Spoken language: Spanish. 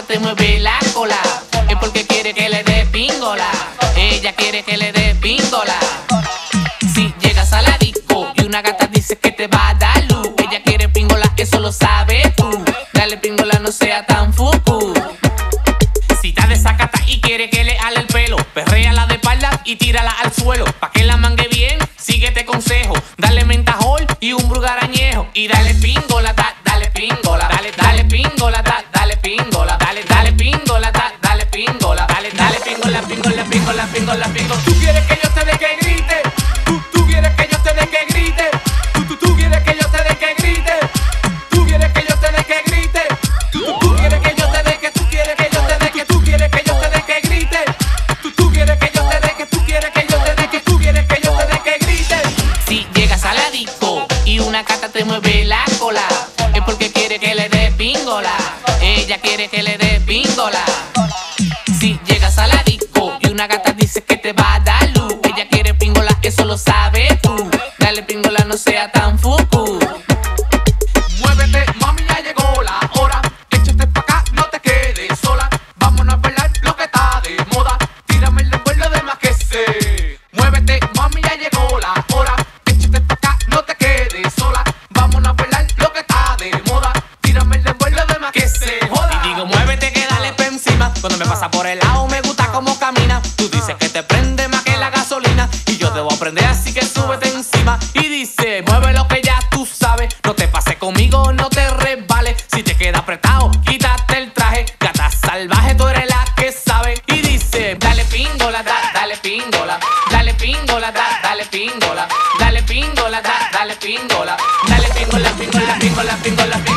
te mueve la cola. Es porque quiere que le dé pingola. Ella quiere que le dé pingola. Si llegas a la disco y una gata dice que te va a dar luz. Ella quiere pingola, eso lo sabes tú. Dale pingola, no sea tan fuku. Si está desacata y quiere que le ale el pelo, perrea de espalda y tírala al suelo. Pa' que la mangue bien, síguete consejo. Dale mentajol y un brugarañejo. Y dale pingola. Tú quieres que yo te dé que grite. Tú, tú quieres que yo te dé que grite. Tú, tú, tú quieres que yo te dé que grite. Tú quieres que yo te dé que grite. Tú, tú, tú quieres que yo te dé que tú quieres que yo te dé que tú quieres que yo te dé que grite. Tú, tú quieres que yo te dé que tú quieres que yo te dé que tú quieres que yo te dé que grite. Si llegas a la disco y una gata te mueve la cola, es porque quiere que le dé pingola. Ella quiere que le dé dice que te va a dar luz, ella quiere pingola, eso lo sabes tú. Dale pingola, no sea tan fuku. Muévete, mami, ya llegó la hora. Échate pa' acá, no te quedes sola. Vámonos a bailar lo que está de moda. Tírame el recuerdo de más que sé. Muévete, mami, ya llegó la hora. Échate pa' acá, no te quedes sola. Vámonos a bailar lo que está de moda. Tírame el recuerdo de más que joda. Y digo, muévete que dale pa' encima. Cuando me pasa por el lado, me gusta como camina. así que súbete encima y dice, mueve lo que ya tú sabes, no te pases conmigo, no te resbales, si te queda apretado, quítate el traje, gata salvaje, tú eres la que sabe y dice, dale pingola, da, dale pingola, dale pingola, da, dale pingola, dale pingola, da, dale pingola, dale pingola, pingola, pingola, pingola, pingola.